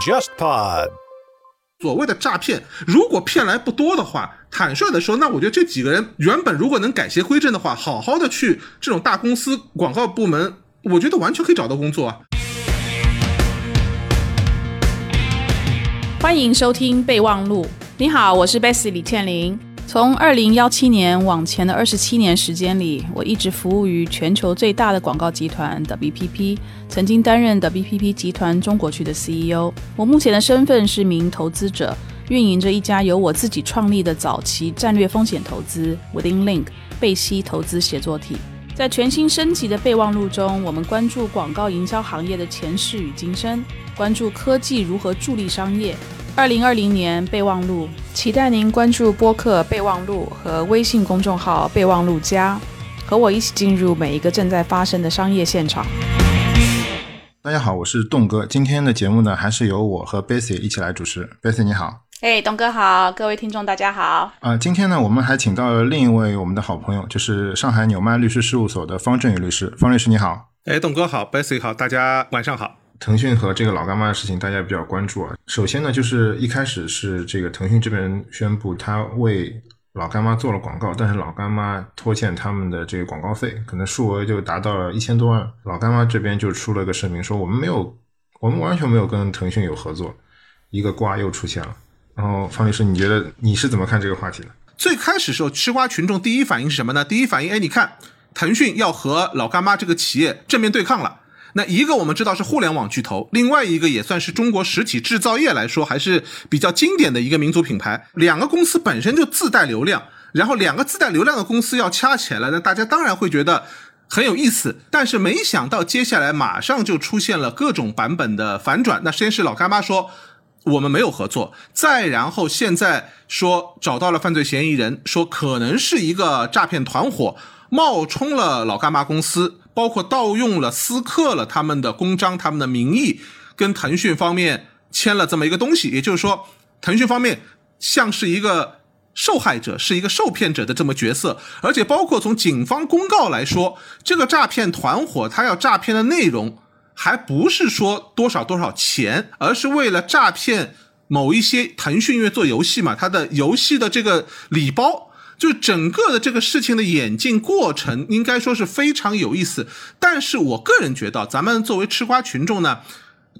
JustPod。所谓的诈骗，如果骗来不多的话，坦率的说，那我觉得这几个人原本如果能改邪归正的话，好好的去这种大公司广告部门，我觉得完全可以找到工作啊。欢迎收听备忘录。你好，我是 Bessy 李倩玲。从二零幺七年往前的二十七年时间里，我一直服务于全球最大的广告集团 WPP，曾经担任 WPP 集团中国区的 CEO。我目前的身份是名投资者，运营着一家由我自己创立的早期战略风险投资 Within Link 贝西投资协作体。在全新升级的备忘录中，我们关注广告营销行业的前世与今生，关注科技如何助力商业。二零二零年备忘录，期待您关注播客备忘录和微信公众号备忘录加，和我一起进入每一个正在发生的商业现场。大家好，我是栋哥。今天的节目呢，还是由我和 Bessy 一起来主持。Bessy 你好，哎，东哥好，各位听众大家好。啊、今天呢，我们还请到了另一位我们的好朋友，就是上海纽曼律师事务所的方振宇律师。方律师你好。哎，栋哥好，Bessy 好，大家晚上好。腾讯和这个老干妈的事情，大家比较关注啊。首先呢，就是一开始是这个腾讯这边宣布，他为老干妈做了广告，但是老干妈拖欠他们的这个广告费，可能数额就达到了一千多万。老干妈这边就出了个声明，说我们没有，我们完全没有跟腾讯有合作，一个瓜又出现了。然后方律师，你觉得你是怎么看这个话题的？最开始时候，吃瓜群众第一反应是什么呢？第一反应，哎，你看，腾讯要和老干妈这个企业正面对抗了。那一个我们知道是互联网巨头，另外一个也算是中国实体制造业来说还是比较经典的一个民族品牌。两个公司本身就自带流量，然后两个自带流量的公司要掐起来了，那大家当然会觉得很有意思。但是没想到接下来马上就出现了各种版本的反转。那先是老干妈说我们没有合作，再然后现在说找到了犯罪嫌疑人，说可能是一个诈骗团伙冒充了老干妈公司。包括盗用了、私刻了他们的公章、他们的名义，跟腾讯方面签了这么一个东西，也就是说，腾讯方面像是一个受害者，是一个受骗者的这么角色，而且包括从警方公告来说，这个诈骗团伙他要诈骗的内容，还不是说多少多少钱，而是为了诈骗某一些腾讯因为做游戏嘛，它的游戏的这个礼包。就整个的这个事情的演进过程，应该说是非常有意思。但是我个人觉得，咱们作为吃瓜群众呢，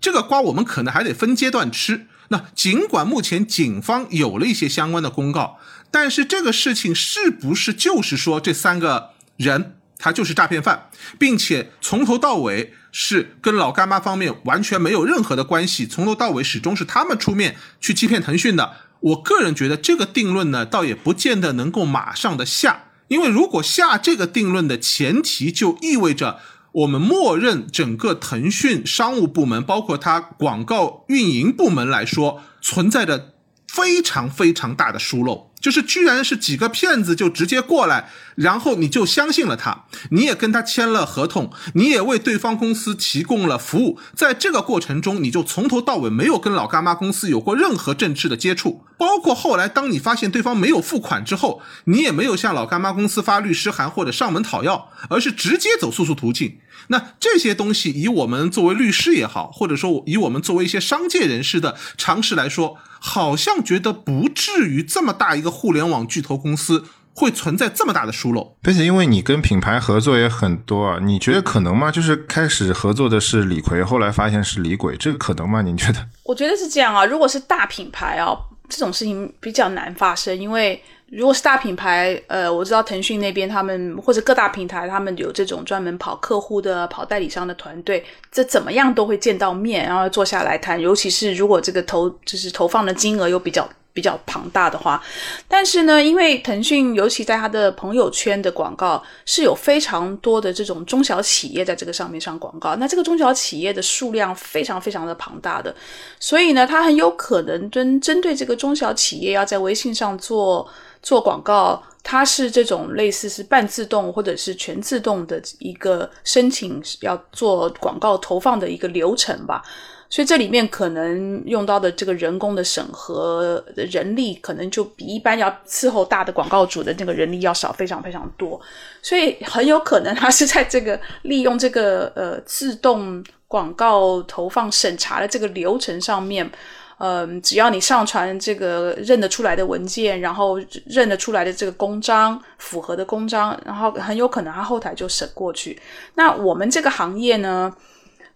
这个瓜我们可能还得分阶段吃。那尽管目前警方有了一些相关的公告，但是这个事情是不是就是说这三个人他就是诈骗犯，并且从头到尾是跟老干妈方面完全没有任何的关系，从头到尾始终是他们出面去欺骗腾讯的？我个人觉得这个定论呢，倒也不见得能够马上的下，因为如果下这个定论的前提，就意味着我们默认整个腾讯商务部门，包括它广告运营部门来说，存在着非常非常大的疏漏。就是居然是几个骗子就直接过来，然后你就相信了他，你也跟他签了合同，你也为对方公司提供了服务，在这个过程中，你就从头到尾没有跟老干妈公司有过任何正式的接触，包括后来当你发现对方没有付款之后，你也没有向老干妈公司发律师函或者上门讨要，而是直接走诉讼途径。那这些东西，以我们作为律师也好，或者说以我们作为一些商界人士的常识来说，好像觉得不至于这么大一个互联网巨头公司会存在这么大的疏漏。并且因为你跟品牌合作也很多啊，你觉得可能吗？就是开始合作的是李逵，后来发现是李鬼，这个可能吗？你觉得？我觉得是这样啊，如果是大品牌啊，这种事情比较难发生，因为。如果是大品牌，呃，我知道腾讯那边他们或者各大平台，他们有这种专门跑客户的、跑代理商的团队，这怎么样都会见到面，然后坐下来谈。尤其是如果这个投就是投放的金额又比较比较庞大的话，但是呢，因为腾讯尤其在他的朋友圈的广告是有非常多的这种中小企业在这个上面上广告，那这个中小企业的数量非常非常的庞大的，所以呢，它很有可能针针对这个中小企业要在微信上做。做广告，它是这种类似是半自动或者是全自动的一个申请要做广告投放的一个流程吧。所以这里面可能用到的这个人工的审核人力，可能就比一般要伺候大的广告主的那个人力要少非常非常多。所以很有可能他是在这个利用这个呃自动广告投放审查的这个流程上面。嗯，只要你上传这个认得出来的文件，然后认得出来的这个公章符合的公章，然后很有可能他后台就审过去。那我们这个行业呢？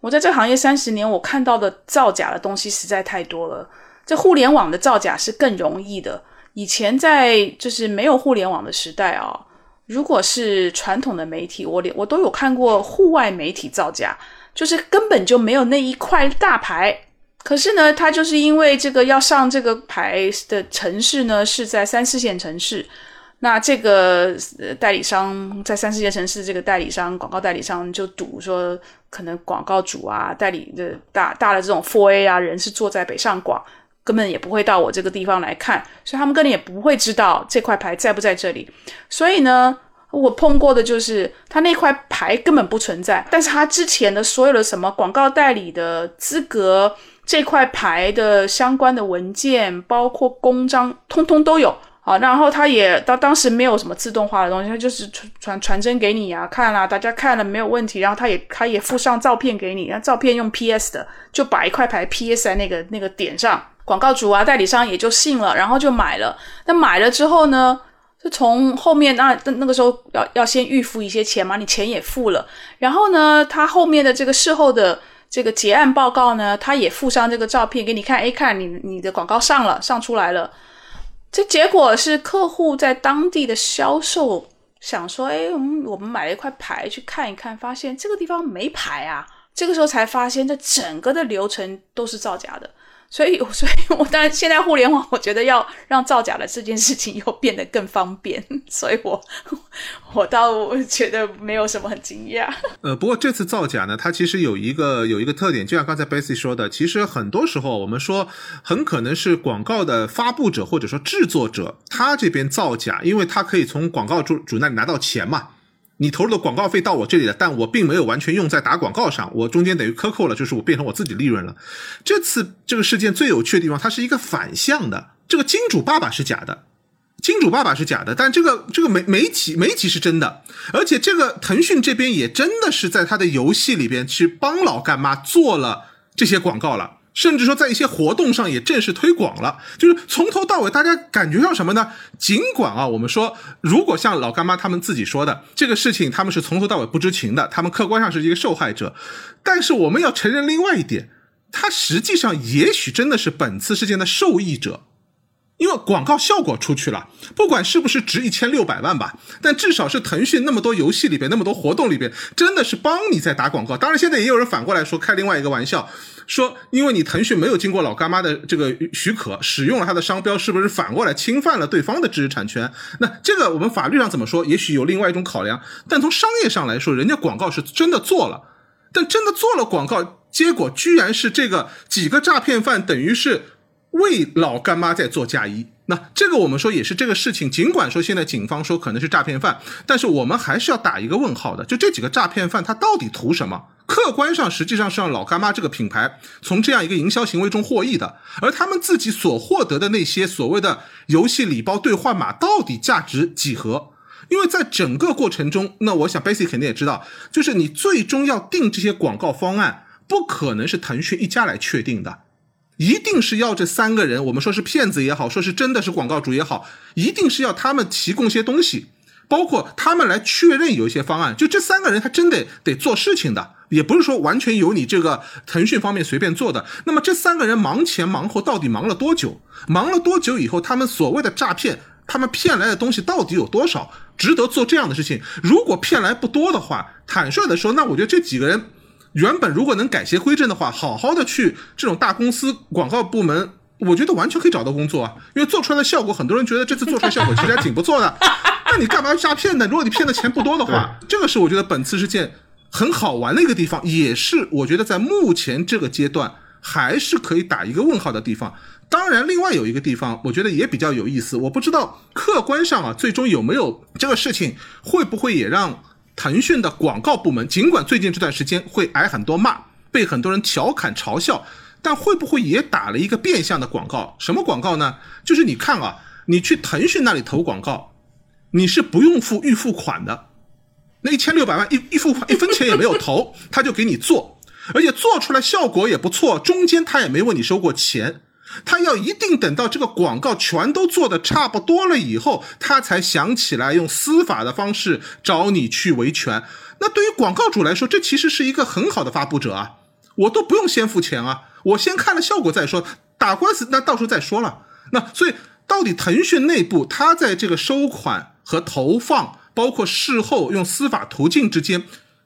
我在这个行业三十年，我看到的造假的东西实在太多了。这互联网的造假是更容易的。以前在就是没有互联网的时代啊，如果是传统的媒体，我连我都有看过户外媒体造假，就是根本就没有那一块大牌。可是呢，他就是因为这个要上这个牌的城市呢是在三四线城市，那这个代理商在三四线城市，这个代理商广告代理商就赌说，可能广告主啊、代理的大大的这种 Four A 啊人是坐在北上广，根本也不会到我这个地方来看，所以他们根本也不会知道这块牌在不在这里。所以呢，我碰过的就是他那块牌根本不存在，但是他之前的所有的什么广告代理的资格。这块牌的相关的文件，包括公章，通通都有啊。然后他也当当时没有什么自动化的东西，他就是传传传真给你啊，看了大家看了没有问题。然后他也他也附上照片给你，然后照片用 PS 的，就把一块牌 PS 在那个那个点上，广告主啊代理商也就信了，然后就买了。那买了之后呢，就从后面那那那个时候要要先预付一些钱嘛，你钱也付了，然后呢，他后面的这个事后的。这个结案报告呢，他也附上这个照片给你看，哎，看你你的广告上了，上出来了。这结果是客户在当地的销售想说，哎，我们我们买了一块牌去看一看，发现这个地方没牌啊。这个时候才发现，这整个的流程都是造假的。所以，所以我当然现在互联网，我觉得要让造假的这件事情又变得更方便，所以我我倒觉得没有什么很惊讶。呃，不过这次造假呢，它其实有一个有一个特点，就像刚才 Bessy 说的，其实很多时候我们说很可能是广告的发布者或者说制作者他这边造假，因为他可以从广告主主那里拿到钱嘛。你投入的广告费到我这里了，但我并没有完全用在打广告上，我中间等于克扣了，就是我变成我自己利润了。这次这个事件最有趣的地方，它是一个反向的，这个金主爸爸是假的，金主爸爸是假的，但这个这个媒媒体媒体是真的，而且这个腾讯这边也真的是在他的游戏里边去帮老干妈做了这些广告了。甚至说，在一些活动上也正式推广了，就是从头到尾，大家感觉到什么呢？尽管啊，我们说，如果像老干妈他们自己说的这个事情，他们是从头到尾不知情的，他们客观上是一个受害者，但是我们要承认另外一点，他实际上也许真的是本次事件的受益者。因为广告效果出去了，不管是不是值一千六百万吧，但至少是腾讯那么多游戏里边、那么多活动里边，真的是帮你在打广告。当然，现在也有人反过来说，开另外一个玩笑，说因为你腾讯没有经过老干妈的这个许可，使用了他的商标，是不是反过来侵犯了对方的知识产权？那这个我们法律上怎么说？也许有另外一种考量，但从商业上来说，人家广告是真的做了，但真的做了广告，结果居然是这个几个诈骗犯，等于是。为老干妈在做嫁衣，那这个我们说也是这个事情。尽管说现在警方说可能是诈骗犯，但是我们还是要打一个问号的。就这几个诈骗犯，他到底图什么？客观上实际上是让老干妈这个品牌从这样一个营销行为中获益的，而他们自己所获得的那些所谓的游戏礼包兑换码，到底价值几何？因为在整个过程中，那我想 Basic 肯定也知道，就是你最终要定这些广告方案，不可能是腾讯一家来确定的。一定是要这三个人，我们说是骗子也好，说是真的是广告主也好，一定是要他们提供些东西，包括他们来确认有一些方案。就这三个人，他真得得做事情的，也不是说完全由你这个腾讯方面随便做的。那么这三个人忙前忙后，到底忙了多久？忙了多久以后，他们所谓的诈骗，他们骗来的东西到底有多少，值得做这样的事情？如果骗来不多的话，坦率的说，那我觉得这几个人。原本如果能改邪归正的话，好好的去这种大公司广告部门，我觉得完全可以找到工作啊。因为做出来的效果，很多人觉得这次做出来效果其实还挺不错的。那你干嘛诈骗呢？如果你骗的钱不多的话，这个是我觉得本次事件很好玩的一个地方，也是我觉得在目前这个阶段还是可以打一个问号的地方。当然，另外有一个地方，我觉得也比较有意思。我不知道客观上啊，最终有没有这个事情，会不会也让？腾讯的广告部门，尽管最近这段时间会挨很多骂，被很多人调侃嘲笑，但会不会也打了一个变相的广告？什么广告呢？就是你看啊，你去腾讯那里投广告，你是不用付预付款的，那一千六百万一一付款一分钱也没有投，他就给你做，而且做出来效果也不错，中间他也没问你收过钱。他要一定等到这个广告全都做的差不多了以后，他才想起来用司法的方式找你去维权。那对于广告主来说，这其实是一个很好的发布者啊，我都不用先付钱啊，我先看了效果再说，打官司那到时候再说了。那所以到底腾讯内部他在这个收款和投放，包括事后用司法途径之间。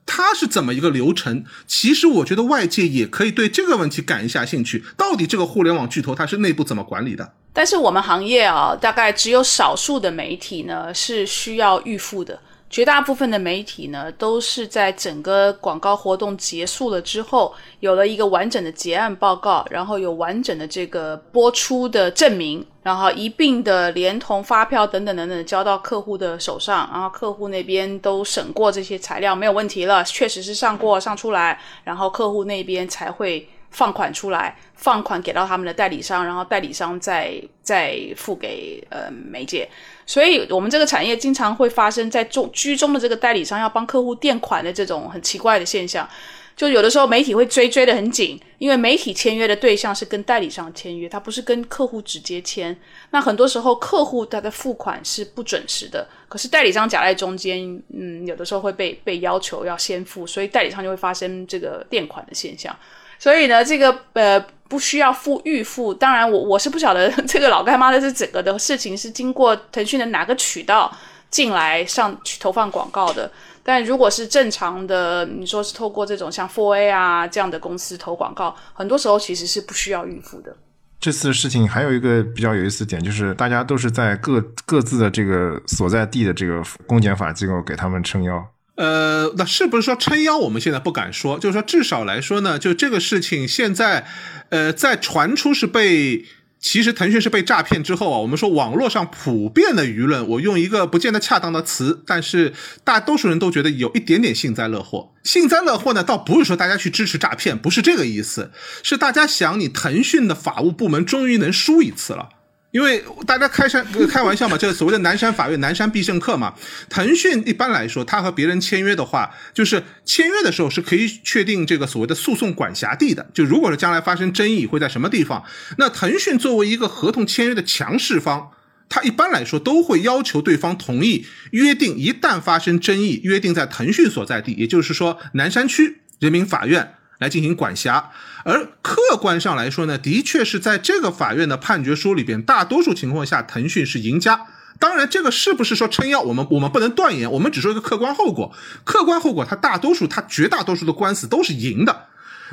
它是怎么一个流程？其实我觉得外界也可以对这个问题感一下兴趣。到底这个互联网巨头它是内部怎么管理的？但是我们行业啊，大概只有少数的媒体呢是需要预付的。绝大部分的媒体呢，都是在整个广告活动结束了之后，有了一个完整的结案报告，然后有完整的这个播出的证明，然后一并的连同发票等等等等交到客户的手上，然后客户那边都审过这些材料没有问题了，确实是上过上出来，然后客户那边才会。放款出来，放款给到他们的代理商，然后代理商再再付给呃媒介，所以我们这个产业经常会发生在中居中的这个代理商要帮客户垫款的这种很奇怪的现象。就有的时候媒体会追追的很紧，因为媒体签约的对象是跟代理商签约，他不是跟客户直接签。那很多时候客户他的付款是不准时的，可是代理商夹在中间，嗯，有的时候会被被要求要先付，所以代理商就会发生这个垫款的现象。所以呢，这个呃不需要付预付。当然，我我是不晓得 这个老干妈的这整个的事情是经过腾讯的哪个渠道进来上去投放广告的。但如果是正常的，你说是透过这种像 Four A 啊这样的公司投广告，很多时候其实是不需要预付的。这次事情还有一个比较有意思点，就是大家都是在各各自的这个所在地的这个公检法机构给他们撑腰。呃，那是不是说撑腰？我们现在不敢说，就是说至少来说呢，就这个事情现在，呃，在传出是被，其实腾讯是被诈骗之后啊，我们说网络上普遍的舆论，我用一个不见得恰当的词，但是大多数人都觉得有一点点幸灾乐祸。幸灾乐祸呢，倒不是说大家去支持诈骗，不是这个意思，是大家想你腾讯的法务部门终于能输一次了。因为大家开山开玩笑嘛，这个所谓的南山法院、南山必胜客嘛。腾讯一般来说，他和别人签约的话，就是签约的时候是可以确定这个所谓的诉讼管辖地的。就如果是将来发生争议会在什么地方，那腾讯作为一个合同签约的强势方，他一般来说都会要求对方同意约定，一旦发生争议，约定在腾讯所在地，也就是说南山区人民法院。来进行管辖，而客观上来说呢，的确是在这个法院的判决书里边，大多数情况下腾讯是赢家。当然，这个是不是说撑腰，我们我们不能断言，我们只说一个客观后果。客观后果，它大多数，它绝大多数的官司都是赢的。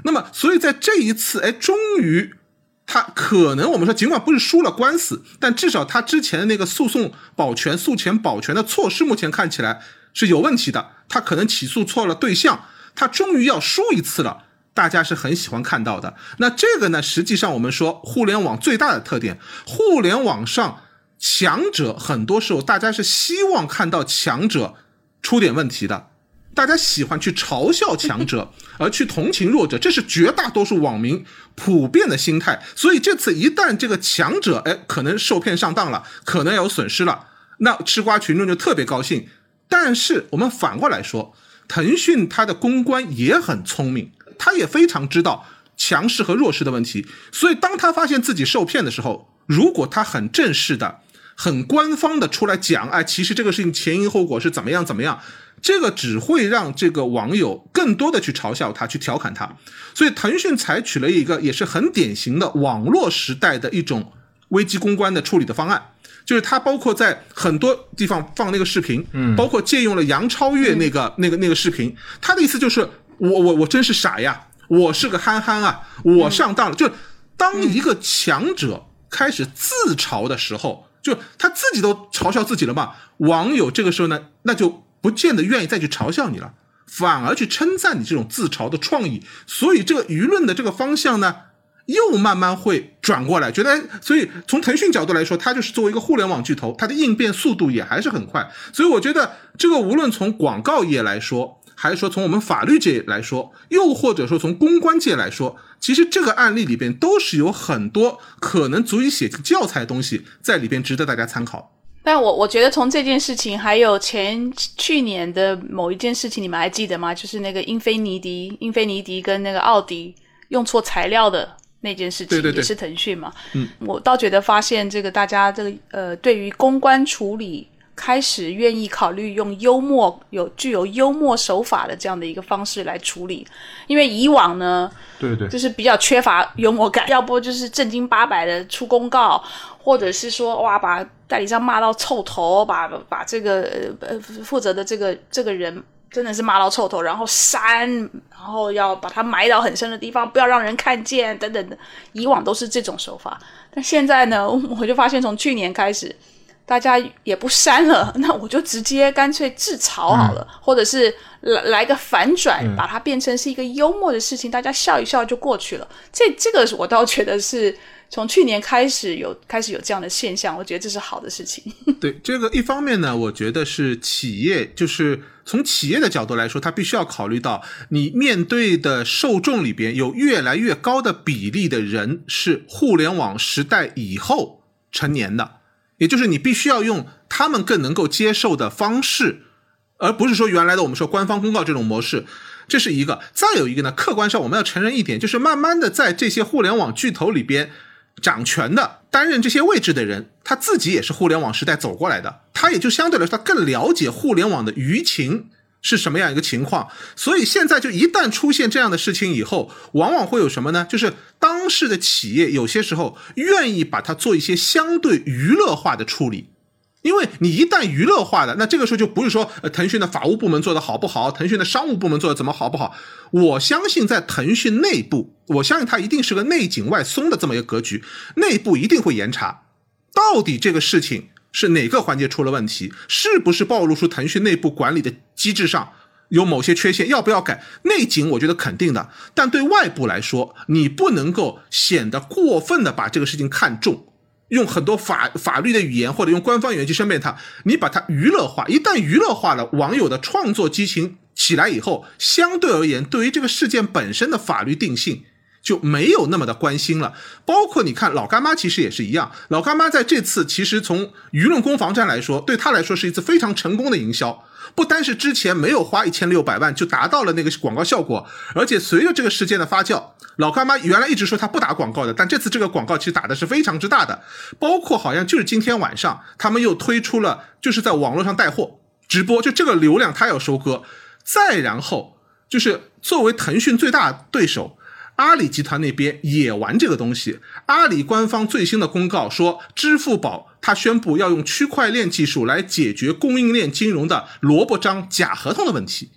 那么，所以在这一次，哎，终于，他可能我们说，尽管不是输了官司，但至少他之前的那个诉讼保全、诉前保全的措施，目前看起来是有问题的。他可能起诉错了对象，他终于要输一次了。大家是很喜欢看到的。那这个呢，实际上我们说互联网最大的特点，互联网上强者很多时候大家是希望看到强者出点问题的，大家喜欢去嘲笑强者，而去同情弱者，这是绝大多数网民普遍的心态。所以这次一旦这个强者哎可能受骗上当了，可能有损失了，那吃瓜群众就特别高兴。但是我们反过来说，腾讯它的公关也很聪明。他也非常知道强势和弱势的问题，所以当他发现自己受骗的时候，如果他很正式的、很官方的出来讲，哎，其实这个事情前因后果是怎么样怎么样，这个只会让这个网友更多的去嘲笑他、去调侃他。所以腾讯采取了一个也是很典型的网络时代的一种危机公关的处理的方案，就是他包括在很多地方放那个视频，嗯，包括借用了杨超越那个那个那个视频，他的意思就是。我我我真是傻呀！我是个憨憨啊！我上当了。就当一个强者开始自嘲的时候，就他自己都嘲笑自己了嘛。网友这个时候呢，那就不见得愿意再去嘲笑你了，反而去称赞你这种自嘲的创意。所以这个舆论的这个方向呢，又慢慢会转过来，觉得所以从腾讯角度来说，它就是作为一个互联网巨头，它的应变速度也还是很快。所以我觉得这个无论从广告业来说，还是说从我们法律界来说，又或者说从公关界来说，其实这个案例里边都是有很多可能足以写成教材的东西在里边，值得大家参考。但我我觉得从这件事情，还有前去年的某一件事情，你们还记得吗？就是那个英菲尼迪、英菲尼迪跟那个奥迪用错材料的那件事情，对对对也是腾讯嘛。嗯，我倒觉得发现这个大家这个呃，对于公关处理。开始愿意考虑用幽默、有具有幽默手法的这样的一个方式来处理，因为以往呢，对对，就是比较缺乏幽默感，要不就是正经八百的出公告，或者是说哇把代理商骂到臭头，把把这个呃负责的这个这个人真的是骂到臭头，然后删，然后要把它埋到很深的地方，不要让人看见等等的，以往都是这种手法，但现在呢，我就发现从去年开始。大家也不删了，那我就直接干脆自嘲好了，或者是来来个反转，把它变成是一个幽默的事情，大家笑一笑就过去了。这这个我倒觉得是从去年开始有开始有这样的现象，我觉得这是好的事情。对这个一方面呢，我觉得是企业，就是从企业的角度来说，它必须要考虑到你面对的受众里边有越来越高的比例的人是互联网时代以后成年的。也就是你必须要用他们更能够接受的方式，而不是说原来的我们说官方公告这种模式，这是一个。再有一个呢，客观上我们要承认一点，就是慢慢的在这些互联网巨头里边掌权的、担任这些位置的人，他自己也是互联网时代走过来的，他也就相对来说他更了解互联网的舆情。是什么样一个情况？所以现在就一旦出现这样的事情以后，往往会有什么呢？就是当事的企业有些时候愿意把它做一些相对娱乐化的处理，因为你一旦娱乐化的，那这个时候就不是说呃腾讯的法务部门做的好不好，腾讯的商务部门做的怎么好不好？我相信在腾讯内部，我相信它一定是个内紧外松的这么一个格局，内部一定会严查，到底这个事情。是哪个环节出了问题？是不是暴露出腾讯内部管理的机制上有某些缺陷？要不要改？内景我觉得肯定的，但对外部来说，你不能够显得过分的把这个事情看重，用很多法法律的语言或者用官方语言去申辩它，你把它娱乐化。一旦娱乐化了，网友的创作激情起来以后，相对而言，对于这个事件本身的法律定性。就没有那么的关心了，包括你看老干妈其实也是一样，老干妈在这次其实从舆论攻防战来说，对他来说是一次非常成功的营销，不单是之前没有花一千六百万就达到了那个广告效果，而且随着这个事件的发酵，老干妈原来一直说他不打广告的，但这次这个广告其实打的是非常之大的，包括好像就是今天晚上他们又推出了就是在网络上带货直播，就这个流量他要收割，再然后就是作为腾讯最大对手。阿里集团那边也玩这个东西。阿里官方最新的公告说，支付宝它宣布要用区块链技术来解决供应链金融的萝卜章假合同的问题。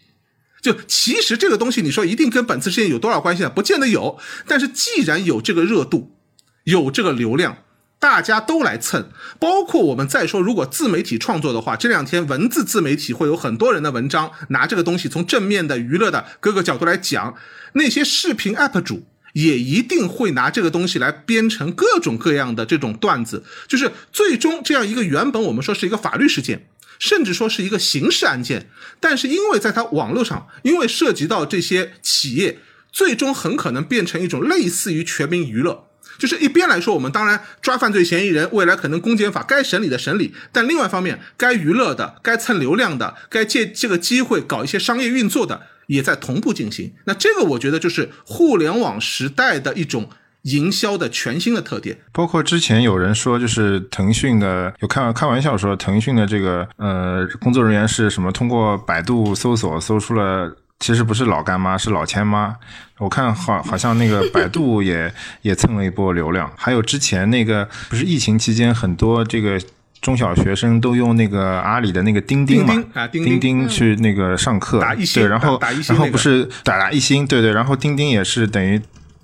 就其实这个东西，你说一定跟本次事件有多少关系啊？不见得有。但是既然有这个热度，有这个流量。大家都来蹭，包括我们再说，如果自媒体创作的话，这两天文字自媒体会有很多人的文章拿这个东西从正面的娱乐的各个角度来讲，那些视频 UP 主也一定会拿这个东西来编成各种各样的这种段子，就是最终这样一个原本我们说是一个法律事件，甚至说是一个刑事案件，但是因为在它网络上，因为涉及到这些企业，最终很可能变成一种类似于全民娱乐。就是一边来说，我们当然抓犯罪嫌疑人，未来可能公检法该审理的审理，但另外一方面，该娱乐的、该蹭流量的、该借这个机会搞一些商业运作的，也在同步进行。那这个我觉得就是互联网时代的一种营销的全新的特点。包括之前有人说，就是腾讯的有开开玩笑说，腾讯的这个呃工作人员是什么？通过百度搜索搜出了。其实不是老干妈，是老千妈。我看好好像那个百度 也也蹭了一波流量，还有之前那个不是疫情期间很多这个中小学生都用那个阿里的那个钉钉嘛，钉钉去那个上课，对，然后然后不是打打一星，对对，然后钉钉也是等于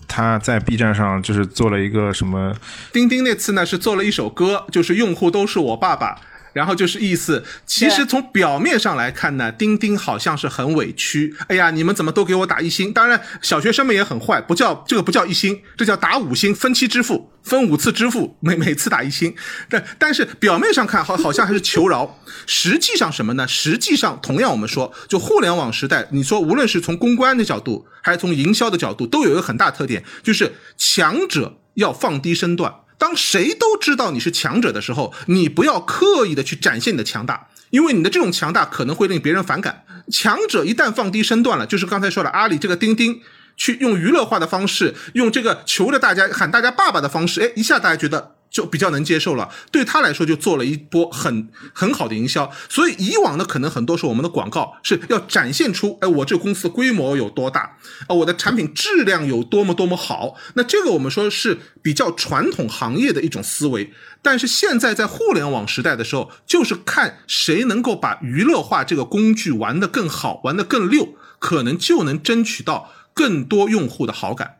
他在 B 站上就是做了一个什么？钉钉那次呢是做了一首歌，就是用户都是我爸爸。然后就是意思，其实从表面上来看呢，钉钉好像是很委屈。哎呀，你们怎么都给我打一星？当然，小学生们也很坏，不叫这个不叫一星，这叫打五星，分期支付，分五次支付，每每次打一星。但但是表面上看好 好像还是求饶，实际上什么呢？实际上同样我们说，就互联网时代，你说无论是从公关的角度，还是从营销的角度，都有一个很大特点，就是强者要放低身段。当谁都知道你是强者的时候，你不要刻意的去展现你的强大，因为你的这种强大可能会令别人反感。强者一旦放低身段了，就是刚才说的阿里这个钉钉，去用娱乐化的方式，用这个求着大家喊大家爸爸的方式，哎，一下大家觉得。就比较能接受了，对他来说就做了一波很很好的营销。所以以往呢，可能很多时候我们的广告是要展现出，哎，我这个公司规模有多大，啊，我的产品质量有多么多么好。那这个我们说是比较传统行业的一种思维。但是现在在互联网时代的时候，就是看谁能够把娱乐化这个工具玩得更好，玩得更溜，可能就能争取到更多用户的好感。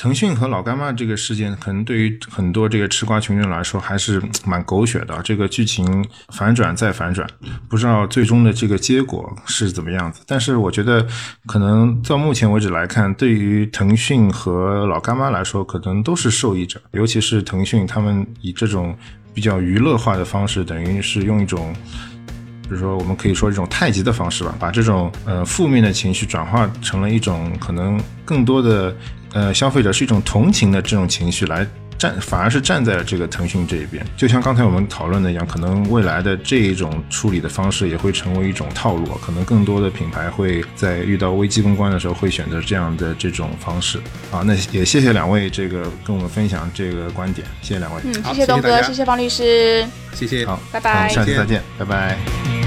腾讯和老干妈这个事件，可能对于很多这个吃瓜群众来说还是蛮狗血的。这个剧情反转再反转，不知道最终的这个结果是怎么样子。但是我觉得，可能到目前为止来看，对于腾讯和老干妈来说，可能都是受益者。尤其是腾讯，他们以这种比较娱乐化的方式，等于是用一种，比如说我们可以说这种太极的方式吧，把这种呃负面的情绪转化成了一种可能更多的。呃，消费者是一种同情的这种情绪来站，反而是站在了这个腾讯这一边。就像刚才我们讨论的一样，可能未来的这一种处理的方式也会成为一种套路。可能更多的品牌会在遇到危机公关的时候会选择这样的这种方式。啊，那也谢谢两位这个跟我们分享这个观点，谢谢两位。嗯，谢谢东哥，谢谢方律师，谢谢，好，拜拜，下期再见，拜拜。